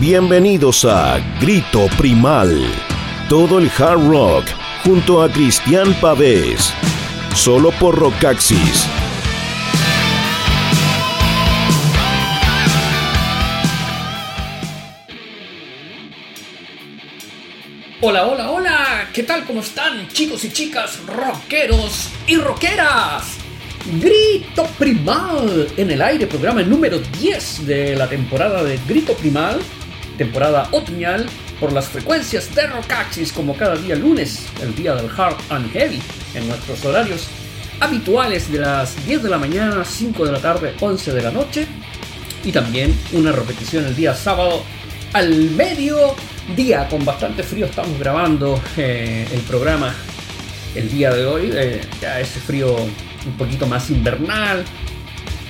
Bienvenidos a Grito Primal. Todo el hard rock junto a Cristian Pavés. Solo por Rockaxis. Hola, hola, hola, ¿qué tal? ¿Cómo están chicos y chicas, rockeros y rockeras? Grito Primal en el aire, programa número 10 de la temporada de Grito Primal, temporada otoñal, por las frecuencias de Rockaxis como cada día lunes, el día del Hard and Heavy, en nuestros horarios habituales de las 10 de la mañana, 5 de la tarde, 11 de la noche, y también una repetición el día sábado al medio día con bastante frío estamos grabando eh, el programa el día de hoy. Eh, ya ese frío un poquito más invernal,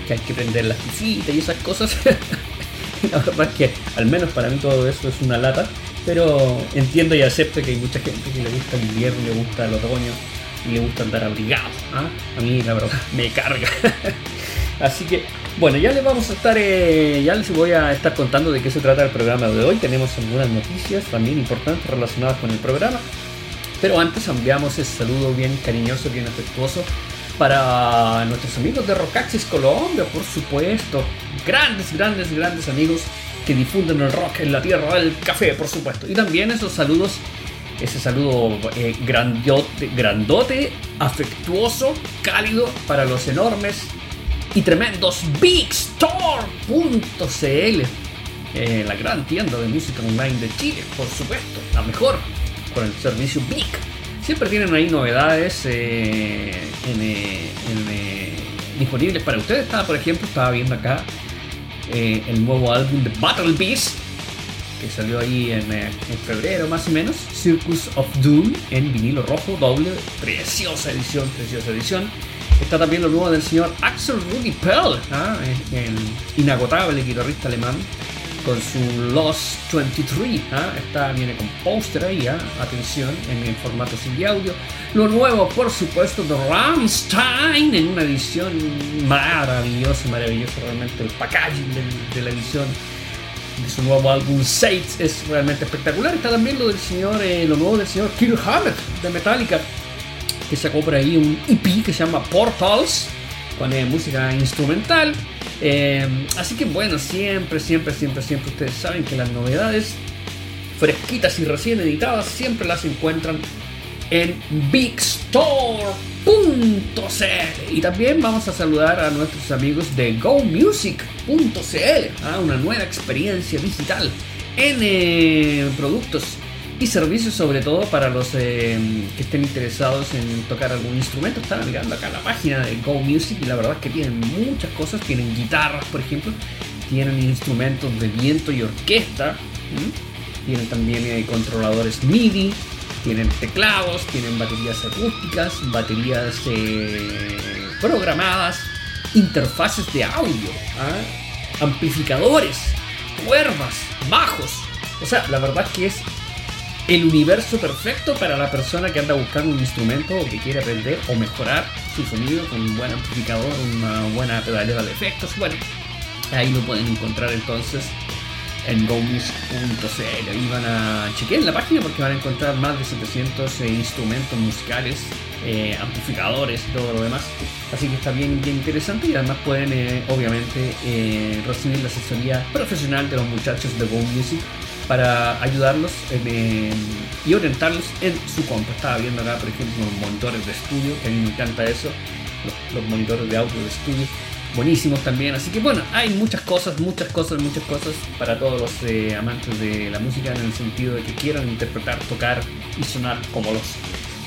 que hay que prender las visitas y esas cosas. la verdad es que al menos para mí todo eso es una lata. Pero entiendo y acepto que hay mucha gente que le gusta el invierno, le gusta el otoño y le gusta andar abrigado. ¿ah? A mí la verdad me carga. Así que bueno, ya les vamos a estar, eh, ya les voy a estar contando de qué se trata el programa de hoy. Tenemos algunas noticias también importantes relacionadas con el programa. Pero antes enviamos ese saludo bien cariñoso, bien afectuoso para nuestros amigos de Rockaxis Colombia, por supuesto. Grandes, grandes, grandes amigos que difunden el rock en la tierra del café, por supuesto. Y también esos saludos, ese saludo eh, grandote, afectuoso, cálido para los enormes y tremendos BigStore.cl, eh, la gran tienda de música online de Chile, por supuesto, la mejor, con el servicio Big. Siempre tienen ahí novedades eh, eh, disponibles para ustedes. Estaba, por ejemplo, estaba viendo acá el nuevo álbum de Battle Beast, que salió ahí en, en, febrero más o menos, Circus of Doom en vinilo rojo, doble, preciosa edición, preciosa edición. Está también lo nuevo del señor Axel Rudy Pell, ¿ah? el inagotable guitarrista alemán, con su Lost 23. ¿ah? Está, viene con póster ahí, ¿ah? atención, en el formato sin audio. Lo nuevo, por supuesto, de Rammstein, en una edición maravillosa, maravillosa realmente. El packaging de, la edición de su nuevo álbum Saints es realmente espectacular. Está también lo del señor, eh, lo nuevo del señor Kirk Hammett de Metallica que sacó por ahí un EP que se llama Portals, con eh, música instrumental. Eh, así que bueno, siempre, siempre, siempre, siempre ustedes saben que las novedades fresquitas y recién editadas siempre las encuentran en bigstore.cl. Y también vamos a saludar a nuestros amigos de gomusic.cl, ¿ah? una nueva experiencia digital en eh, productos y servicios sobre todo para los eh, que estén interesados en tocar algún instrumento. Estaba mirando acá la página de Go Music y la verdad es que tienen muchas cosas. Tienen guitarras, por ejemplo, tienen instrumentos de viento y orquesta, tienen también eh, controladores MIDI, tienen teclados, tienen baterías acústicas, baterías eh, programadas, interfaces de audio, ¿ah? amplificadores, cuerdas, bajos. O sea, la verdad es que es el universo perfecto para la persona que anda buscando un instrumento o que quiere aprender o mejorar su sonido con un buen amplificador, una buena pedalera de efectos. Bueno, ahí lo pueden encontrar entonces en gomus.cl. Ahí van a chequear la página porque van a encontrar más de 700 eh, instrumentos musicales, eh, amplificadores y todo lo demás. Así que está bien, bien interesante y además pueden eh, obviamente recibir la asesoría profesional de los muchachos de Go Music para ayudarlos y orientarlos en su compra. Estaba viendo acá, por ejemplo, los monitores de estudio, que a mí me encanta eso, los, monitores de audio de estudio, buenísimos también. Así que bueno, hay muchas cosas, muchas cosas, muchas cosas para todos los eh, amantes de la música en el sentido de que quieran interpretar, tocar y sonar como los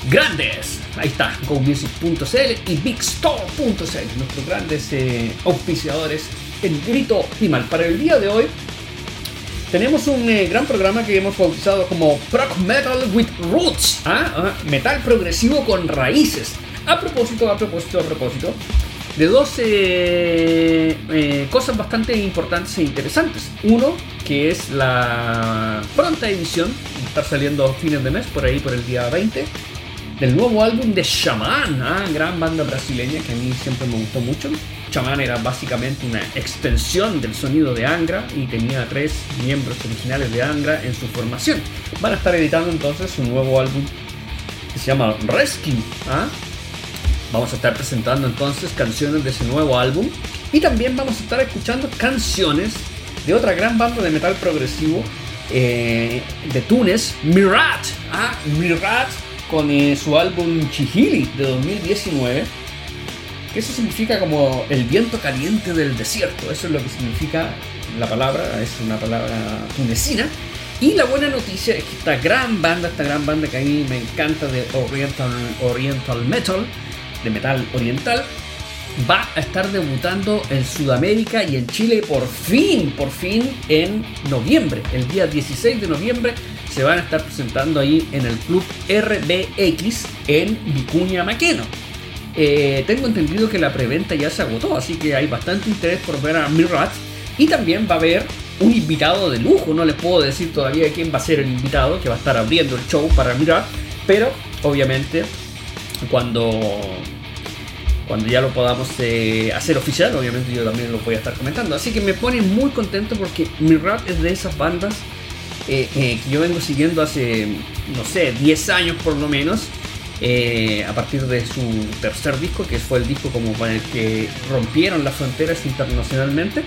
grandes. Ahí está, gomusic.cl y bigstore.cl, nuestros grandes eh, auspiciadores en grito y mal. Para el día de hoy tenemos un eh, gran programa que hemos bautizado como Prog Metal with Roots, ¿ah? ¿ah? metal progresivo con raíces. A propósito, a propósito, a propósito, de dos eh, eh, cosas bastante importantes e interesantes. Uno, que es la pronta edición, estar saliendo a fines de mes, por ahí por el día 20, del nuevo álbum de Shaman, ¿ah? gran banda brasileña que a mí siempre me gustó mucho. Shaman era básicamente una extensión del sonido de Angra y tenía tres miembros originales de Angra en su formación. Van a estar editando entonces un nuevo álbum que se llama Rescue. ¿ah? Vamos a estar presentando entonces canciones de ese nuevo álbum y también vamos a estar escuchando canciones de otra gran banda de metal progresivo eh, de Túnez, Mirat. ¿ah? Mirat con eh, su álbum Chihili de 2019. Que eso significa como el viento caliente del desierto. Eso es lo que significa la palabra, es una palabra tunecina. Y la buena noticia es que esta gran banda, esta gran banda que a mí me encanta de Oriental, Oriental Metal, de metal oriental, va a estar debutando en Sudamérica y en Chile por fin, por fin en noviembre. El día 16 de noviembre se van a estar presentando ahí en el club RBX en Vicuña Maqueno. Eh, tengo entendido que la preventa ya se agotó, así que hay bastante interés por ver a Mirat. Y también va a haber un invitado de lujo, no les puedo decir todavía quién va a ser el invitado que va a estar abriendo el show para Mirat, pero obviamente cuando cuando ya lo podamos eh, hacer oficial, obviamente yo también lo voy a estar comentando. Así que me pone muy contento porque mi rap es de esas bandas eh, eh, que yo vengo siguiendo hace, no sé, 10 años por lo menos. a partir de su tercer disco, que fue el disco como con el que rompieron las fronteras internacionalmente.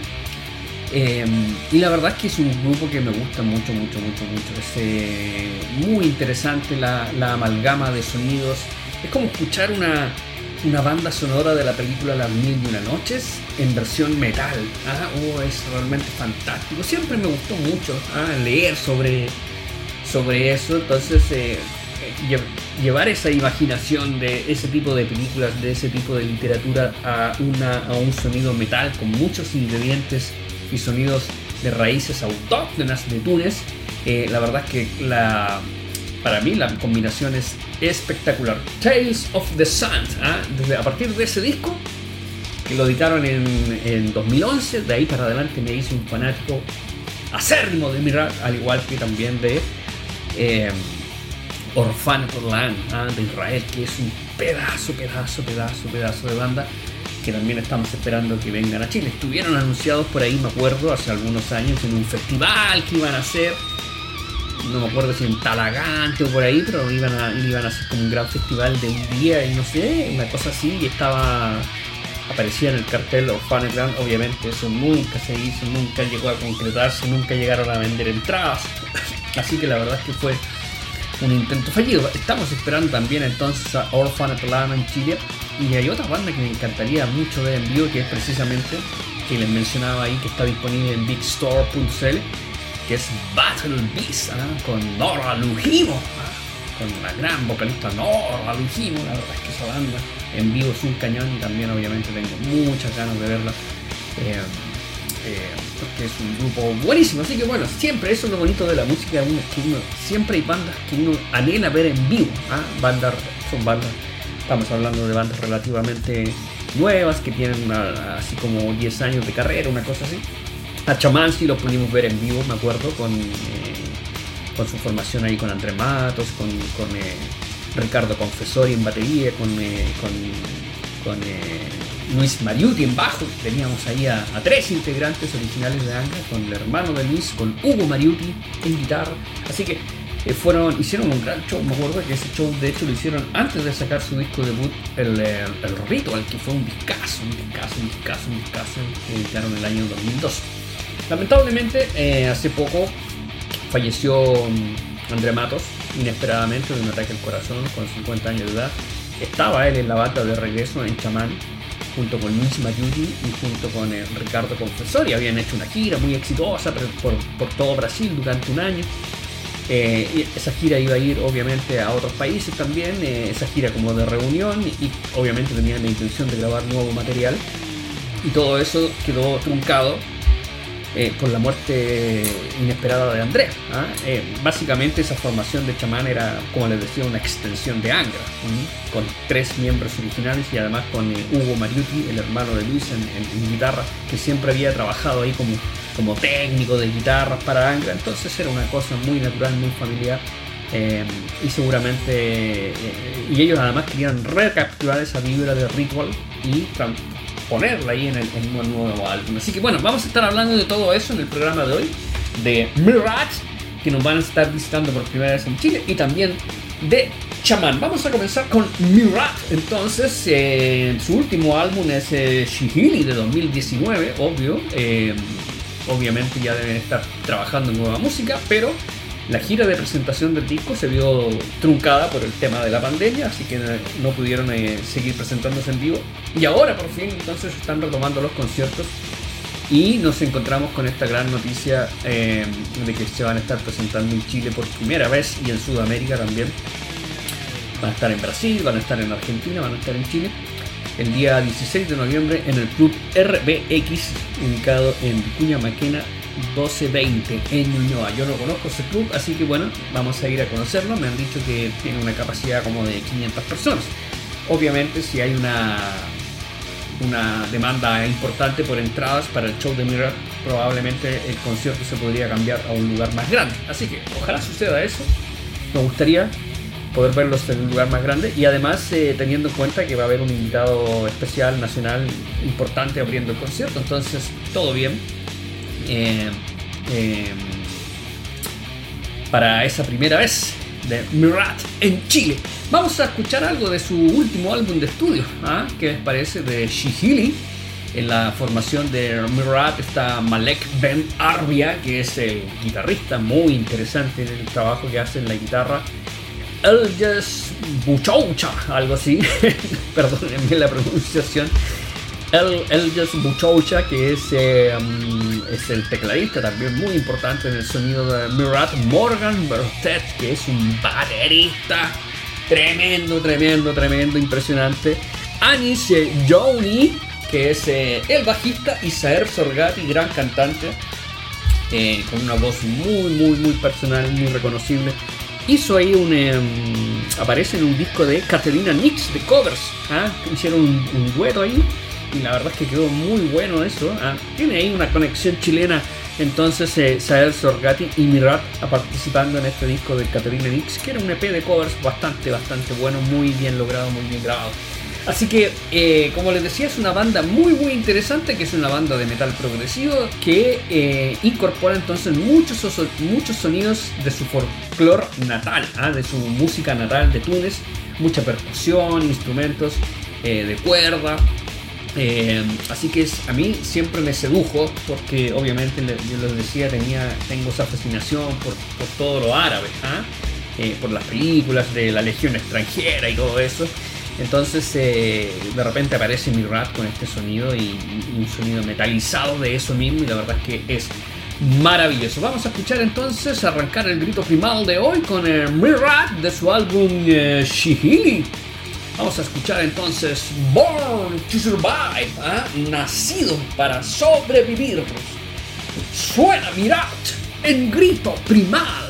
y la verdad es que es un grupo que me gusta mucho, mucho, mucho, mucho. Es muy interesante la, la amalgama de sonidos. Es como escuchar una, una banda sonora de la película Las Mil y Una Noches en versión metal. ¿ah? Oh, es realmente fantástico. Siempre me gustó mucho ¿ah? leer sobre, sobre eso. Entonces, eh, llevar esa imaginación de ese tipo de películas, de ese tipo de literatura a, una, a un sonido metal con muchos ingredientes y sonidos de raíces autóctonas de Túnez. Eh, la verdad es que la, para mí la combinación es espectacular. Tales of the Sun, ¿ah? Desde, a partir de ese disco, que lo editaron en, 2011, de ahí para adelante me hice un fanático acérrimo de Mirar, al igual que también de eh, Orphaned ¿ah? de Israel, que es un pedazo, pedazo, pedazo, pedazo de banda que también estamos esperando que vengan a Chile. Estuvieron anunciados por ahí, me acuerdo, hace algunos años en un festival que iban a hacer no me acuerdo si en Talagante o por ahí, pero iban a, iban a hacer como un gran festival de un día y no sé, una cosa así, y estaba aparecía en el cartel of Funnyland, obviamente eso nunca se hizo, nunca llegó a concretarse, nunca llegaron a vender entradas, así que la verdad es que fue un intento fallido. Estamos esperando también entonces a Orphan Atlanta en Chile y hay otra banda que me encantaría mucho ver en vivo que es precisamente que les mencionaba ahí que está disponible en bigstore.cl que es Battle Beast, ¿ah? con Nora Lujimo. Con la gran vocalista Nora Lujimo, la verdad es que esa banda en vivo es un cañón y también obviamente tengo muchas ganas de verla. Eh, eh, porque es un grupo buenísimo, así que bueno, siempre eso es lo bonito de la música, uno, que uno, siempre hay bandas que uno anhela ver en vivo, ¿ah? bandas, son bandas, estamos hablando de bandas relativamente nuevas que tienen así como 10 años de carrera, una cosa así, a Chamansky lo pudimos ver en vivo, me acuerdo, con, eh, con su formación ahí con André Matos, con, con eh, Ricardo Confesori en batería, con, eh, con, Luis Mariuti en bajo. Teníamos ahí a, tres integrantes originales de Angra, con el hermano de Luis, con Hugo Mariuti en guitarra. Así que fueron, hicieron un gran show. Me acuerdo que ese show, de hecho, lo hicieron antes de sacar su disco debut, el, el Ritual, que fue un discazo, un discazo, un discazo, un discazo, que editaron el año 2002. Lamentablemente, eh, hace poco falleció mm, André Matos, inesperadamente, de un ataque al corazón, con 50 años de edad. Estaba él en la bata de regreso en Chamán, junto con Luis Mayuri y junto con eh, Ricardo Confesori. Habían hecho una gira muy exitosa por, todo Brasil durante un año. Eh, esa gira iba a ir obviamente a otros países también, esa gira como de reunión y, obviamente tenían la intención de grabar nuevo material y todo eso quedó truncado eh, con la muerte inesperada de Andrea. ¿ah? Eh, básicamente esa formación de chamán era, como les decía, una extensión de Angra, con tres miembros originales y además con eh, Hugo Mariuti, el hermano de Luis, en, guitarra, que siempre había trabajado ahí como, como técnico de guitarras para Angra, entonces era una cosa muy natural, muy familiar Eh, y seguramente, y ellos además querían recapturar esa vibra de Ritual y ponerla ahí en, el, en un nuevo álbum. Así que bueno, vamos a estar hablando de todo eso en el programa de hoy, de Mirage, que nos van a estar visitando por primera vez en Chile, y también de Chaman. Vamos a comenzar con Mirat. Entonces, eh, su último álbum es eh, Shihili de 2019, obvio. Eh, obviamente ya deben estar trabajando en nueva música, pero la gira de presentación del disco se vio truncada por el tema de la pandemia, así que no pudieron seguir presentándose en vivo. Y ahora por fin entonces están retomando los conciertos y nos encontramos con esta gran noticia de que se van a estar presentando en Chile por primera vez y en Sudamérica también Van a estar en Brasil, van a estar en Argentina, van a estar en Chile. El día 16 de noviembre en el club RBX, ubicado en Cuña Maquena 1220 en Ñuñoa. Yo no conozco ese club, así que bueno, vamos a ir a conocerlo. Me han dicho que tiene una capacidad como de 500 personas. Obviamente, si hay una, una demanda importante por entradas para el show de Mirror, probablemente el concierto se podría cambiar a un lugar más grande. Así que ojalá suceda eso. Me gustaría poder verlos en un lugar más grande y además eh, teniendo en cuenta que va a haber un invitado especial nacional importante abriendo el concierto, entonces todo bien eh, eh, para esa primera vez de Mirat en Chile. Vamos a escuchar algo de su último álbum de estudio, ¿ah? les parece de Shihili. En la formación de Mirat está Malek Ben Arbia, que es el guitarrista muy interesante en el trabajo que hace en la guitarra Elges Buchoucha, algo así, perdónenme la pronunciación. El, Elges Buchoucha, que es, eh, um, es el tecladista también muy importante en el sonido de Mirat Morgan Bertet, que es un baterista tremendo, tremendo, tremendo, impresionante. Anis Joni, que es eh, el bajista, y Saer Sorgati, gran cantante, eh, con una voz muy, muy, muy personal, muy reconocible hizo ahí un. Em, aparece en un disco de Catalina Nix de covers. ¿ah? Hicieron un, dueto ahí. Y la verdad es que quedó muy bueno eso. ¿ah? Tiene ahí una conexión chilena. Entonces, eh, Sael Sorgati y Mirat participando en este disco de Catalina Nix, que era un EP de covers bastante, bastante bueno, muy bien logrado, muy bien grabado. Así que, eh, como les decía, es una banda muy muy interesante, que es una banda de metal progresivo, que eh, incorpora entonces muchos, muchos sonidos de su folclore natal, ¿ah? de su música natal de Túnez, mucha percusión, instrumentos eh, de cuerda. Así que es, a mí siempre me sedujo, porque obviamente yo les decía, tenía, tengo esa fascinación por, todo lo árabe, ¿ah? por las películas de la Legión extranjera y todo eso. Entonces eh, de repente aparece mi rap con este sonido y, un sonido metalizado de eso mismo y la verdad es que es maravilloso. Vamos a escuchar entonces, arrancar el grito primal de hoy con el Mirat de su álbum eh, Shihili. Vamos a escuchar entonces Born to Survive, ¿ah? nacido para sobrevivir. Suena Mirat en grito primal.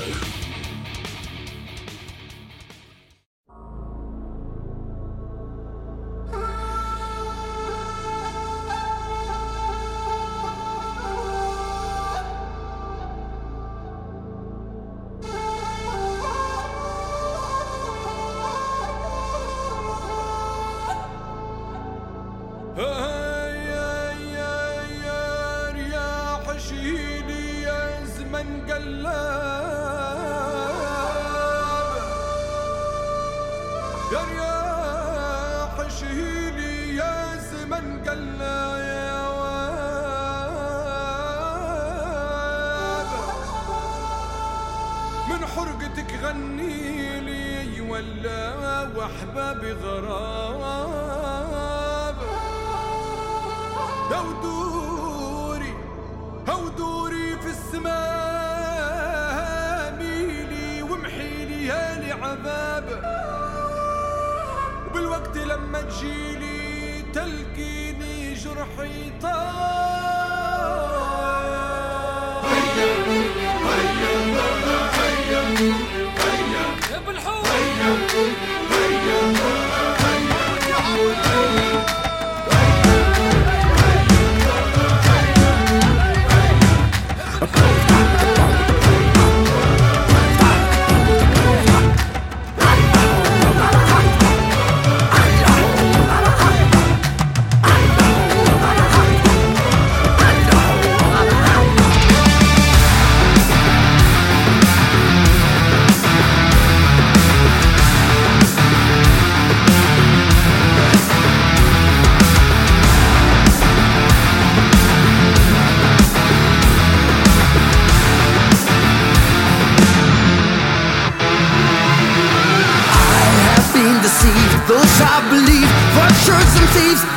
thieves.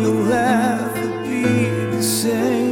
you'll ever be the same.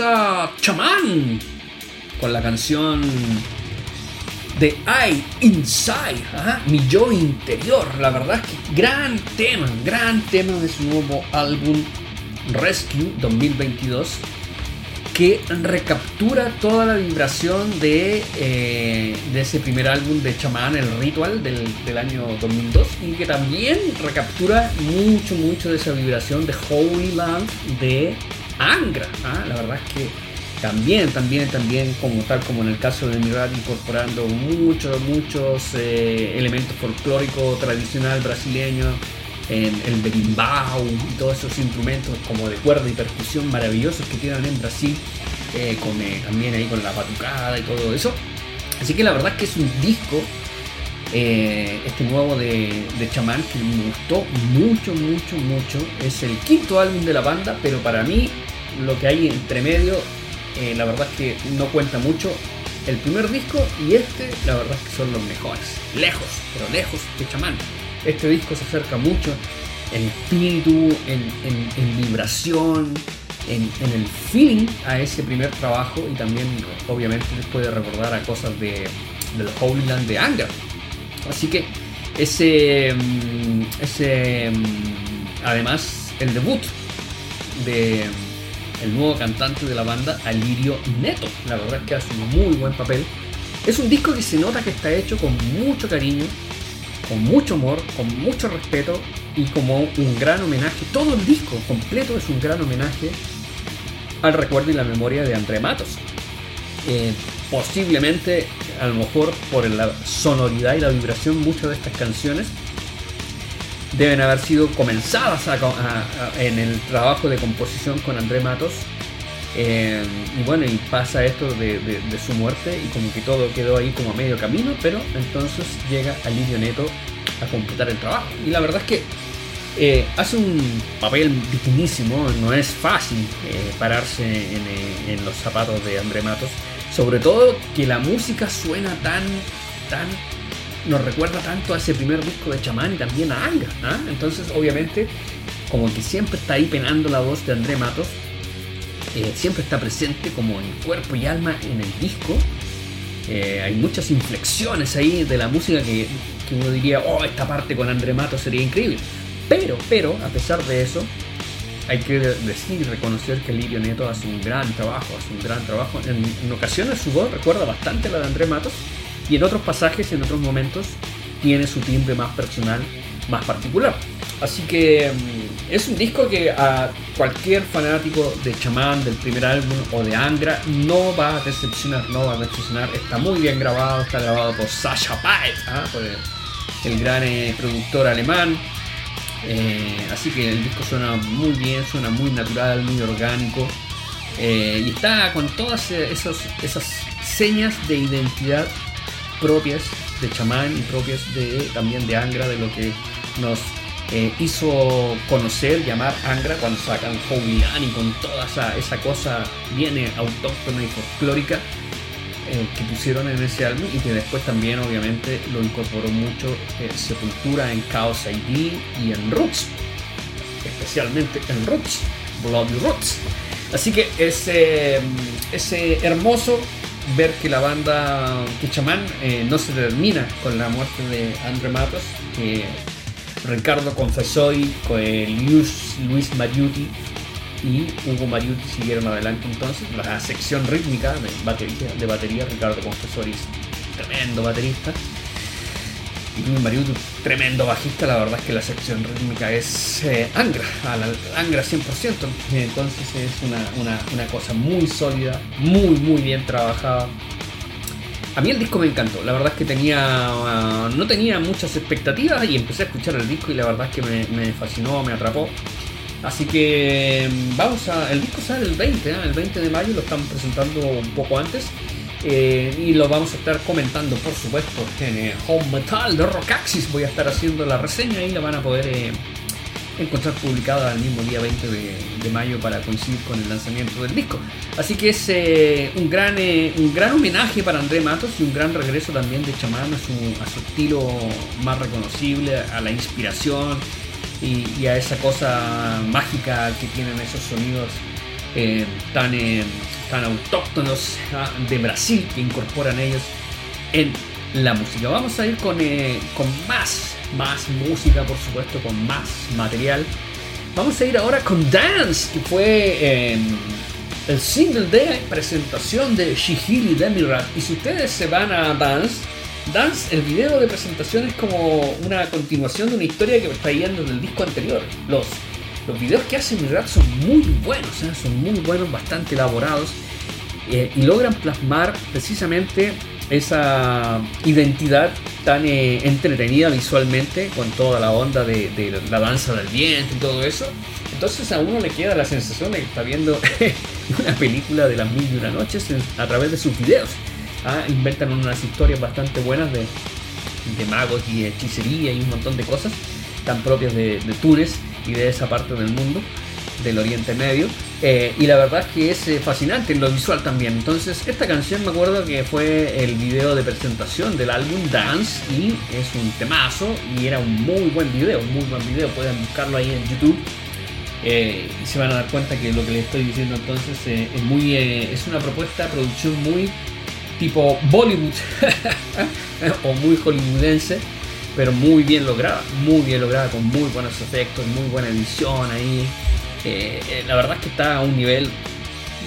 A Chamán con la canción de I Inside, mi yo interior. La verdad es que gran tema, gran tema de su nuevo álbum Rescue 2022 que recaptura toda la vibración de, eh, de ese primer álbum de Chamán, el Ritual del, del año 2002 y que también recaptura mucho, mucho de esa vibración de Holy Land de Angra. ¿ah? La verdad es que también, también, también, como tal como en el caso de Mirad, incorporando muchos, muchos eh, elementos folclóricos tradicional brasileño, en el berimbau y todos esos instrumentos como de cuerda y percusión maravillosos que tienen en Brasil, eh, con, eh, también ahí con la batucada y todo eso. Así que la verdad es que es un disco, este nuevo de, de Chamán, que me gustó mucho, mucho, mucho. Es el quinto álbum de la banda, pero para mí lo que hay entre medio, eh, la verdad es que no cuenta mucho. El primer disco y este, la verdad es que son los mejores. Lejos, pero lejos de Chamán. Este disco se acerca mucho en espíritu, en, en- en vibración, en, en el feeling a ese primer trabajo y también obviamente les puede recordar a cosas de, del Holy Land de Anger. Así que ese, mm, ese mm, además el debut de el nuevo cantante de la banda, Alirio Neto. La verdad es que hace un muy buen papel. Es un disco que se nota que está hecho con mucho cariño, con mucho amor, con mucho respeto y como un gran homenaje. Todo el disco completo es un gran homenaje al recuerdo y la memoria de André Matos. Eh, posiblemente, a lo mejor por la sonoridad y la vibración, muchas de estas canciones deben haber sido comenzadas en el trabajo de composición con André Matos. Eh, y bueno, y pasa esto de, su muerte y como que todo quedó ahí como a medio camino, pero entonces llega Alirio Neto a completar el trabajo. Y la verdad es que Eh, hace un papel dignísimo, no es fácil eh, pararse en, en los zapatos de André Matos, sobre todo que la música suena tan, tan, nos recuerda tanto a ese primer disco de Chamán y también a Angra, ¿ah? entonces obviamente como que siempre está ahí penando la voz de André Matos, eh, siempre está presente como en cuerpo y alma en el disco, eh, hay muchas inflexiones ahí de la música que, que uno diría, oh, esta parte con André Matos sería increíble. Pero, pero, a pesar de eso, hay que decir y reconocer que Lirio Neto hace un gran trabajo, hace un gran trabajo. En, ocasiones su voz recuerda bastante la de André Matos y en otros pasajes, en otros momentos, tiene su timbre más personal, más particular. Así que mm, es un disco que a cualquier fanático de Chamán, del primer álbum o de Angra, no va a decepcionar, no va a decepcionar. Está muy bien grabado, está grabado por Sasha Paet, ¿ah? por el, gran eh, productor alemán. Eh, así que el disco suena muy bien, suena muy natural, muy orgánico. eh, y está con todas esos, esas señas de identidad propias de chamán y propias de, también de Angra, de lo que nos eh, hizo conocer, llamar Angra cuando sacan Howlian y con toda esa, esa cosa bien eh, autóctona y folclórica eh, que pusieron en ese álbum y que después también obviamente lo incorporó mucho eh, Sepultura en Chaos ID y en Roots, especialmente en Roots, Bloody Roots. Así que es, eh, es eh, hermoso ver que la banda que Chamán eh, no se termina con la muerte de Andre Matos, que Ricardo Confessori, con el Luis, Luis Mariuti y Hugo Mariuti siguieron adelante entonces. La sección rítmica de batería, de batería Ricardo Confessori es tremendo baterista. Mariuti, tremendo bajista, la verdad es que la sección rítmica es eh, Angra, a la, Angra 100%. Entonces es una, una, una cosa muy sólida, muy muy bien trabajada. A mí el disco me encantó, la verdad es que tenía uh, no tenía muchas expectativas y empecé a escuchar el disco y la verdad es que me, me fascinó, me atrapó. Así que mm, vamos a. El disco sale el 20, ¿eh? el 20 de mayo, lo estamos presentando un poco antes. Eh, y lo vamos a estar comentando, por supuesto, en eh, Home Metal de Rockaxis. Voy a estar haciendo la reseña y la van a poder eh, encontrar publicada el mismo día 20 de, mayo para coincidir con el lanzamiento del disco. Así que es un, gran, un gran homenaje para André Matos y un gran regreso también de Chamán a su, a su estilo más reconocible, a la inspiración y, y a esa cosa mágica que tienen esos sonidos tan, tan autóctonos ah, de Brasil que incorporan ellos en la música. Vamos a ir con, eh, con más, más música, por supuesto, con más material. Vamos a ir ahora con Dance, que fue eh, el single de presentación de Shihiri Demirat. Y si ustedes se van a Dance, Dance, el video de presentación es como una continuación de una historia que traían desde el disco anterior. Los, los videos que hace Mirat son muy buenos, ¿eh? son muy buenos, bastante elaborados eh, y logran plasmar precisamente esa identidad tan eh, entretenida visualmente con toda la onda de, la danza del viento y todo eso. Entonces a uno le queda la sensación de que está viendo una película de las mil y una noches a través de sus videos. Ah, inventan unas historias bastante buenas de, de magos y hechicería y un montón de cosas tan propias de, de Túnez y de esa parte del mundo, del Oriente Medio. Eh, y la verdad que es eh, fascinante en lo visual también. Entonces, esta canción me acuerdo que fue el video de presentación del álbum Dance y es un temazo y era un muy buen video, un muy buen video. Pueden buscarlo ahí en YouTube. eh, y se van a dar cuenta que lo que les estoy diciendo entonces es muy es una propuesta producción muy tipo Bollywood o muy hollywoodense, pero muy bien lograda, muy bien lograda, con muy buenos efectos, muy buena edición ahí. Eh, eh, la verdad es que está a un nivel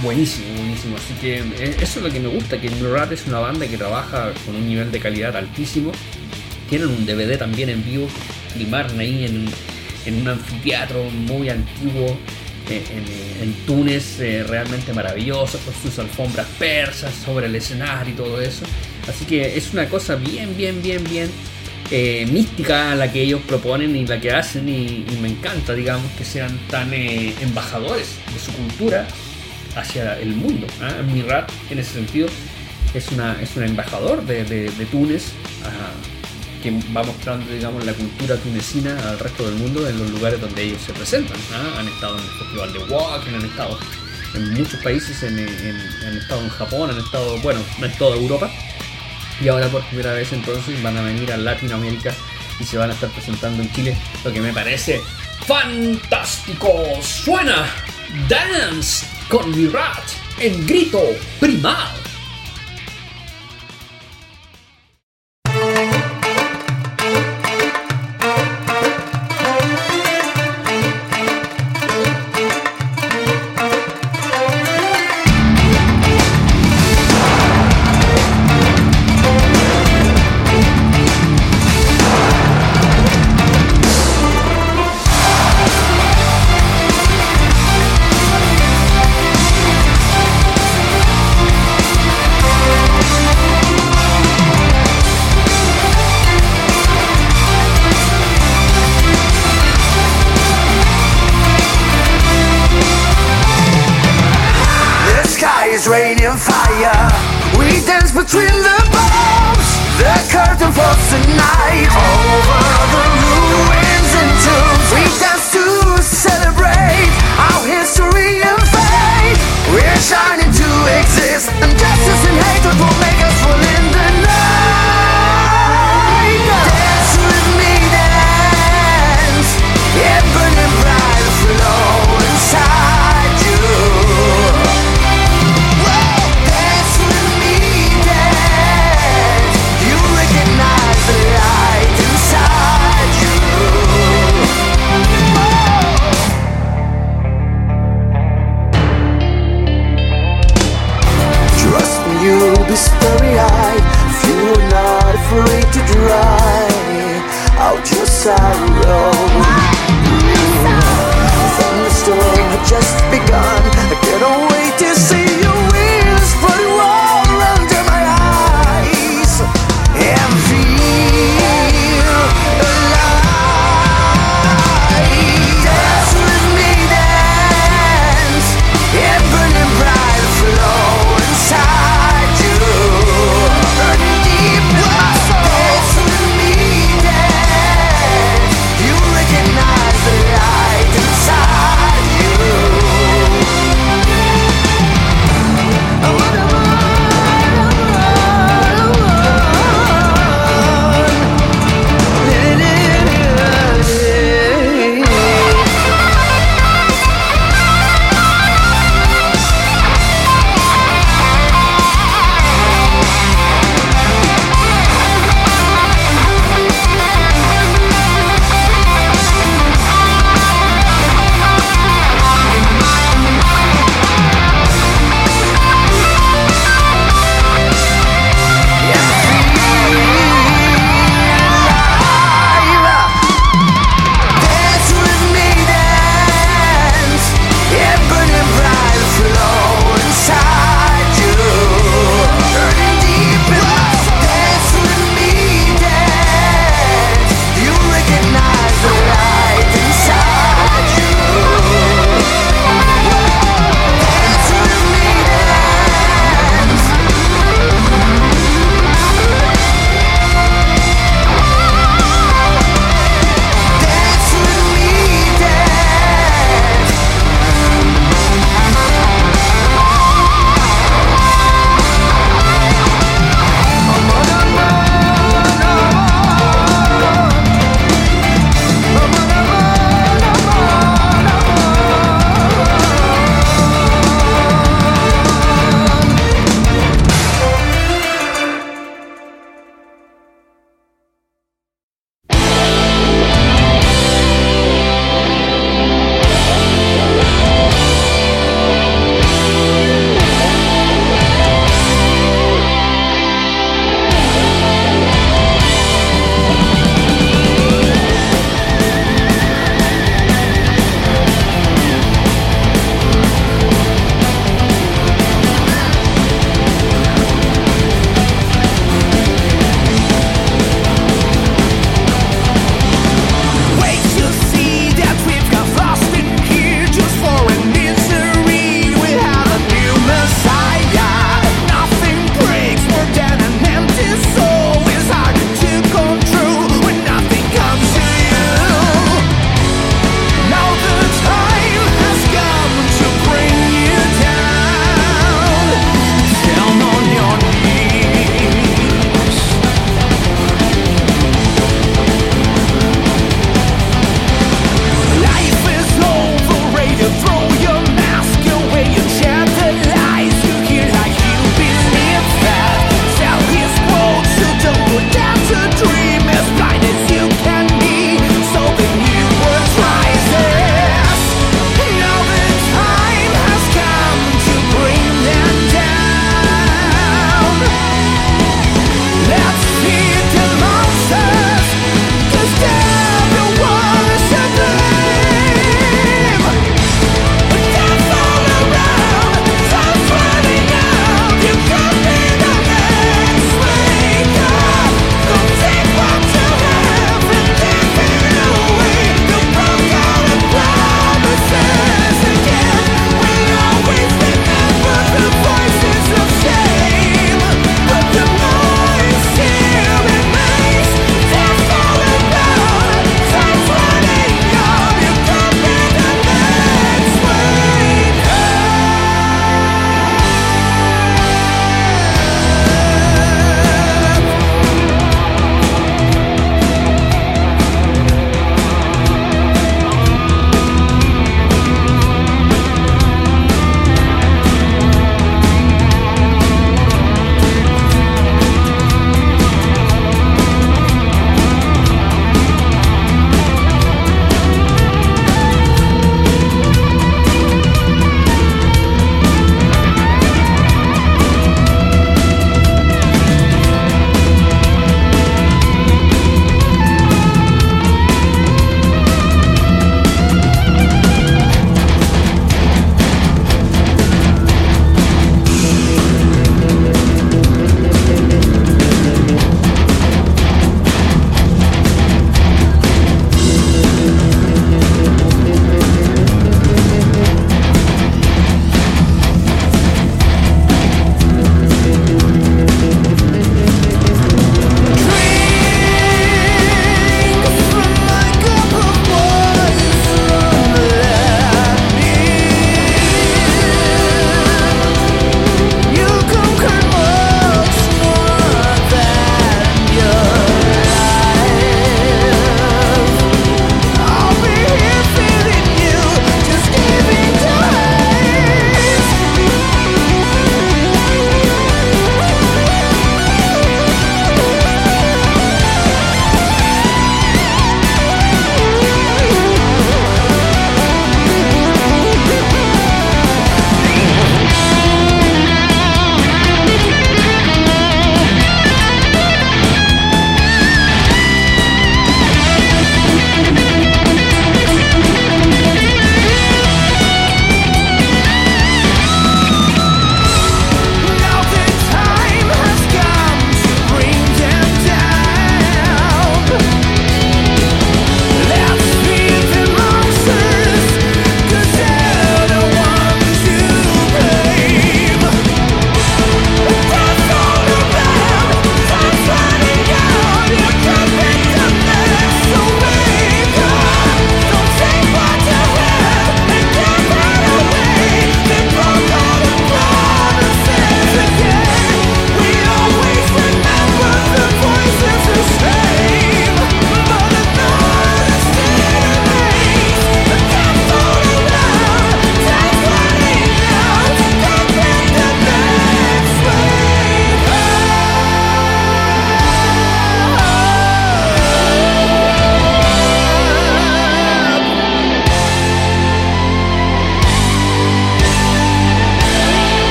buenísimo, buenísimo. Así que eh, eso es lo que me gusta, que Murat es una banda que trabaja con un nivel de calidad altísimo. Tienen un DVD también en vivo, filmaron ahí en, en un anfiteatro muy antiguo eh, en, en Túnez, eh, realmente maravilloso, con sus alfombras persas sobre el escenario y todo eso. Así que es una cosa bien, bien, bien, bien eh, mística la que ellos proponen y la que hacen y, me encanta, digamos, que sean tan eh, embajadores de su cultura hacia el mundo. ¿ah? Mirat, en ese sentido, es, es un embajador de, de- Túnez. ah, que va mostrando, digamos, la cultura tunecina al resto del mundo en los lugares donde ellos se presentan. ¿ah? Han estado en el Festival de Wacken, han estado en muchos países, en- han estado en Japón, han estado, bueno, en toda Europa. Y ahora por primera vez entonces van a venir a Latinoamérica y se van a estar presentando en Chile, lo que me parece fantástico. Suena Dance con mi rat en grito primal. Is raining fire. We dance between the bombs. The curtain falls tonight over the ruins and tombs. We dance to celebrate our history and fate. We're shining to exist, and justice and hatred will sorrow. Thunderstorm had just begun.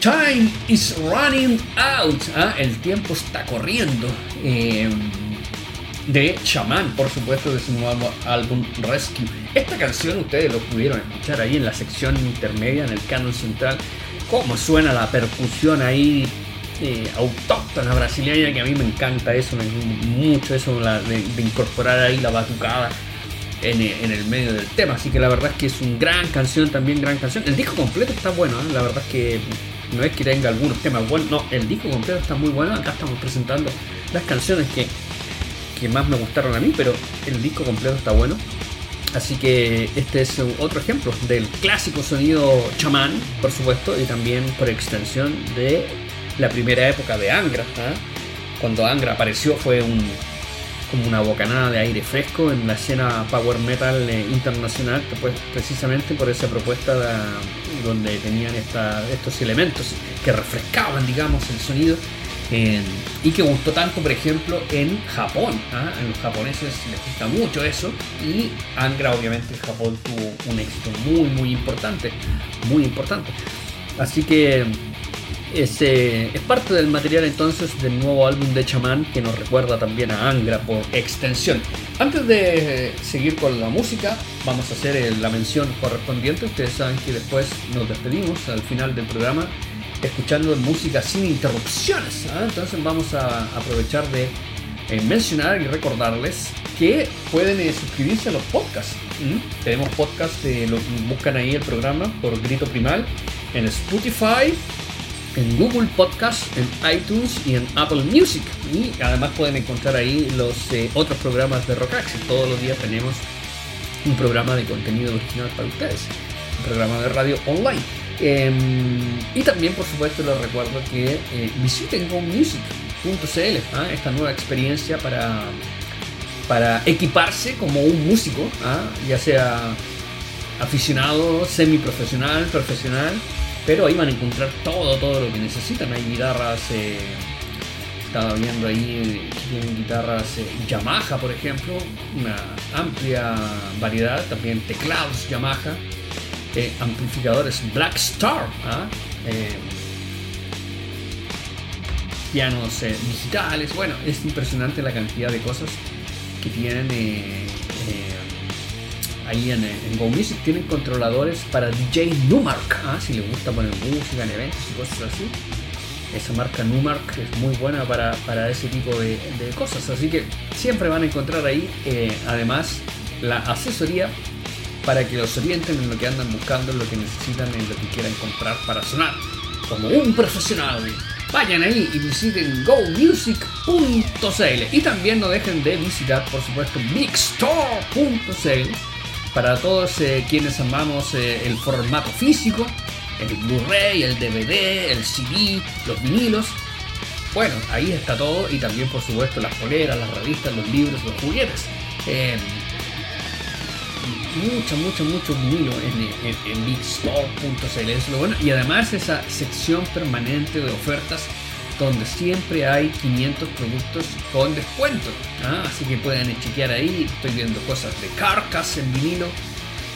Time is running out. ¿ah? El tiempo está corriendo. Eh, de Shaman, por supuesto, de su nuevo álbum Rescue. Esta canción ustedes lo pudieron escuchar ahí en la sección intermedia, en el canon central. Cómo suena la percusión ahí eh, autóctona brasileña, que a mí me encanta eso, me mucho eso de, incorporar ahí la batucada en, el medio del tema. Así que la verdad es que es una gran canción, también gran canción. El disco completo está bueno, ¿eh? la verdad es que no es que tenga algunos temas buenos, no, el disco completo está muy bueno. Acá estamos presentando las canciones que que más me gustaron a mí, pero el disco completo está bueno. Así que este es otro ejemplo del clásico sonido chamán, por supuesto, y también por extensión de la primera época de Angra. ¿ah? Cuando Angra apareció fue un, como una bocanada de aire fresco en la escena power metal eh, internacional, pues precisamente por esa propuesta donde tenían estos elementos que refrescaban, digamos, el sonido y que gustó tanto, por ejemplo, en Japón. ¿ah? En los japoneses les gusta mucho eso. Y Angra, obviamente, en Japón tuvo un éxito muy, muy importante. Muy importante. Así que ese es parte del material entonces del nuevo álbum de Chaman que nos recuerda también a Angra por extensión. Antes de seguir con la música, vamos a hacer la mención correspondiente. Ustedes saben que después nos despedimos al final del programa escuchando música sin interrupciones. ¿ah? Entonces vamos a aprovechar de eh, mencionar y recordarles que pueden eh, suscribirse a los podcasts. Tenemos podcasts, eh, lo, buscan ahí el programa por Grito Primal en Spotify, en Google Podcast, en iTunes y en Apple Music. Y además pueden encontrar ahí los otros programas de Rockax. Todos los días tenemos un programa de contenido original para ustedes. Un programa de radio online. Em, y también, por supuesto, les recuerdo que eh, visiten gomusic.cl, ¿ah? esta nueva experiencia para, para equiparse como un músico, ¿ah? ya sea aficionado, semiprofesional, profesional, pero ahí van a encontrar todo, todo lo que necesitan. Hay guitarras, eh, estaba viendo ahí, tienen guitarras eh, Yamaha, por ejemplo, una amplia variedad, también teclados Yamaha eh, amplificadores Black Star, ¿ah? eh, pianos eh, digitales. Bueno, es impresionante la cantidad de cosas que tienen ahí en, en, Go Music. Tienen controladores para DJ Numark, ¿ah? si les gusta poner música en eventos y cosas así. Esa marca Numark es muy buena para, ese tipo de, de, cosas. Así que siempre van a encontrar ahí, además, la asesoría para que los orienten en lo que andan buscando, en lo que necesitan, en lo que quieran comprar para sonar como un profesional. Vayan ahí y visiten gomusic.cl y también no dejen de visitar, por supuesto, bigstore.cl para todos eh, quienes amamos eh, el formato físico, el Blu-ray, el DVD, el CD, los vinilos. Bueno, ahí está todo y también por supuesto las poleras, las revistas, los libros, los juguetes. Eh, mucho, mucho, mucho vinilo en, en, bigstore.cl. Bueno. Y además esa sección permanente de ofertas donde siempre hay 500 productos con descuento. ¿ah? Así que pueden chequear ahí. Estoy viendo cosas de Carcass en vinilo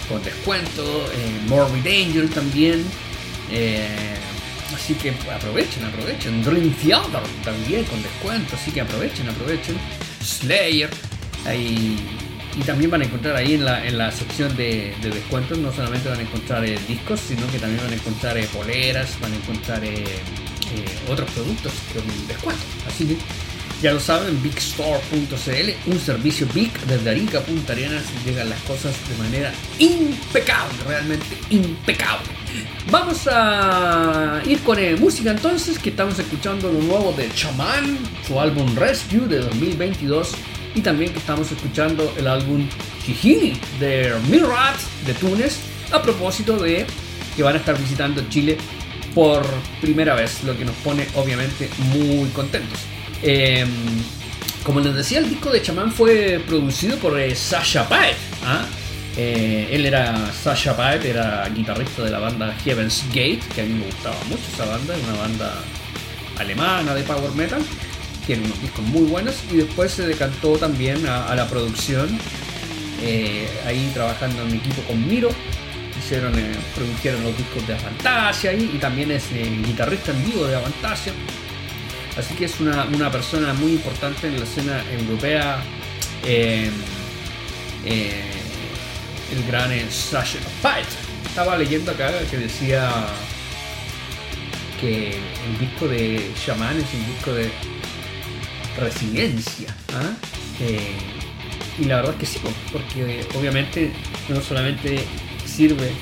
con descuento. Eh, Morbid Angel también. Eh, así que aprovechen, aprovechen. Dream Theater también con descuento. Así que aprovechen, aprovechen. Slayer. Hay y también van a encontrar ahí en la, en la sección de, descuentos, no solamente van a encontrar eh, discos, sino que también van a encontrar poleras, van a encontrar eh, otros productos con descuento. Así que ya lo saben, bigstore.cl, un servicio big desde Arica Punta Arenas, llegan las cosas de manera impecable, realmente impecable. Vamos a ir con música entonces, que estamos escuchando lo nuevo de Chaman, su álbum Rescue de 2022 y también que estamos escuchando el álbum Jiji de Mirat de Túnez a propósito de que van a estar visitando Chile por primera vez, lo que nos pone obviamente muy contentos. Em, como les decía, el disco de Chamán fue producido por eh, Sasha Paet. ¿ah? Eh, él era Sasha Paet, era guitarrista de la banda Heaven's Gate, que a mí me gustaba mucho esa banda, una banda alemana de power metal tiene unos discos muy buenos y después se decantó también a, la producción, eh, ahí trabajando en equipo con Miro hicieron, eh, produjeron los discos de Avantasia y, y también es eh, guitarrista en vivo de Avantasia. Así que es una, una persona muy importante en la escena europea. eh, eh, el gran Sasha Pite. Estaba leyendo acá que decía que el disco de Shaman es un disco de resiliencia. ¿ah? Y la verdad que sí, porque obviamente no solamente sirve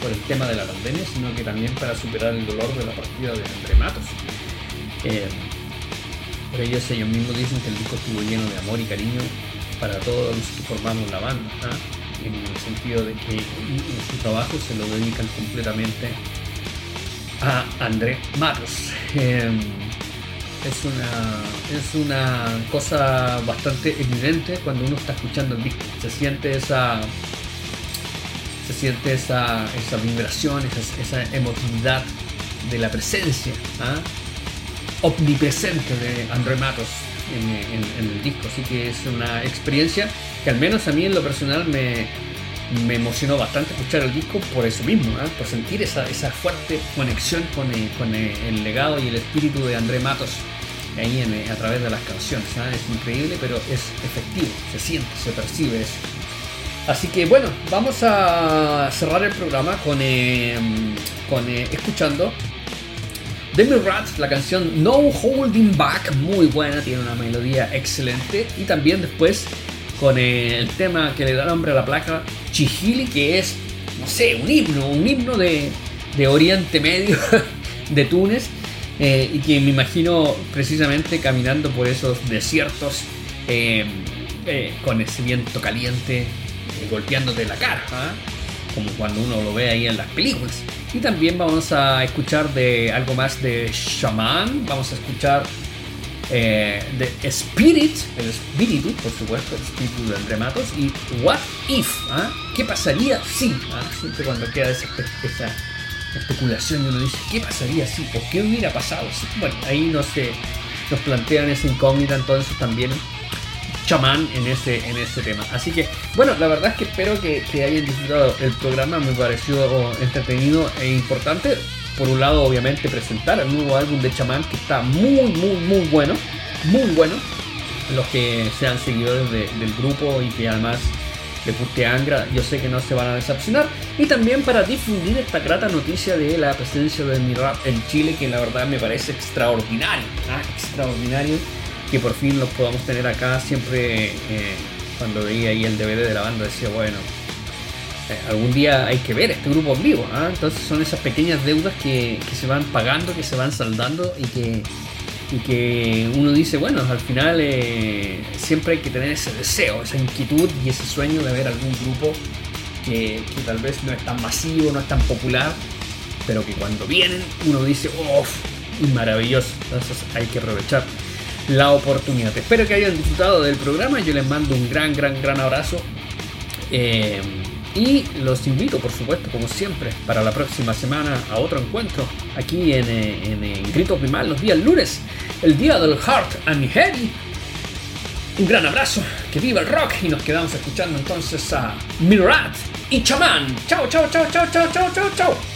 por el tema de la pandemia, sino que también para superar el dolor de la partida de André Matos. Eh, por ellos ellos mismos dicen que el disco estuvo lleno de amor y cariño para todos los que formamos la banda, ¿ah? en el sentido de que en su trabajo se lo dedican completamente a André Matos. Eh, es una, es una cosa bastante evidente cuando uno está escuchando el disco. Se siente esa, se siente esa, esa vibración, esa, esa emotividad de la presencia ¿ah? omnipresente de André Matos en, el disco. Así que es una experiencia que al menos a mí en lo personal me, me emocionó bastante escuchar el disco por eso mismo, ¿ah? por sentir esa, esa fuerte conexión con, eh, con, el legado y el espíritu de André Matos ahí en, a través de las canciones. ¿ah? Es increíble, pero es efectivo, se siente, se percibe eso. Así que bueno, vamos a cerrar el programa con, eh, con eh, escuchando Demi Rat, la canción No Holding Back, muy buena, tiene una melodía excelente. Y también después con eh, el tema que le da nombre a la placa, Chihili, que es, no sé, un himno, un himno de, de Oriente Medio, de Túnez. eh, y que me imagino precisamente caminando por esos desiertos con ese viento caliente eh, golpeándote la cara, ¿ah? como cuando uno lo ve ahí en las películas. Y también vamos a escuchar de algo más de Shaman, vamos a escuchar eh, de Spirit, el espíritu, por supuesto, el espíritu de André Matos, y What If, ¿ah? ¿qué pasaría si? ¿ah? Siempre cuando queda esa, esa especulación y uno dice, ¿qué pasaría si? ¿O qué hubiera pasado si? Bueno, ahí nos, eh, nos plantean esa incógnita entonces también chamán en ese, en ese tema. Así que, bueno, la verdad es que espero que, que hayan disfrutado el programa, me pareció entretenido e importante. Por un lado, obviamente, presentar el nuevo álbum de chamán que está muy, muy, muy bueno, muy bueno. Los que sean seguidores de- del grupo y que además les guste Angra, yo sé que no se van a decepcionar. Y también para difundir esta grata noticia de la presencia de mi rap en Chile, que la verdad me parece extraordinario, ¿ah? extraordinario que por fin los podamos tener acá. Siempre eh, cuando veía ahí el DVD de la banda decía, bueno, eh, algún día hay que ver este grupo vivo. ¿ah? Entonces son esas pequeñas deudas que, se van pagando, que se van saldando y que, y que uno dice, bueno, al final eh, siempre hay que tener ese deseo, esa inquietud y ese sueño de ver algún grupo que, tal vez no es tan masivo, no es tan popular, pero que cuando vienen uno dice, uff, y maravilloso. Entonces hay que aprovechar la oportunidad. Espero que hayan disfrutado del programa. Yo les mando un gran, gran, gran abrazo. Eh, y los invito, por supuesto, como siempre, para la próxima semana a otro encuentro aquí en, eh, en, en Grito Primal los días lunes, el día del Heart and Heavy. Un gran abrazo, que viva el rock y nos quedamos escuchando entonces a Mirat y Chaman. Chao, chao, chao, chao, chao, chao, chao, chao.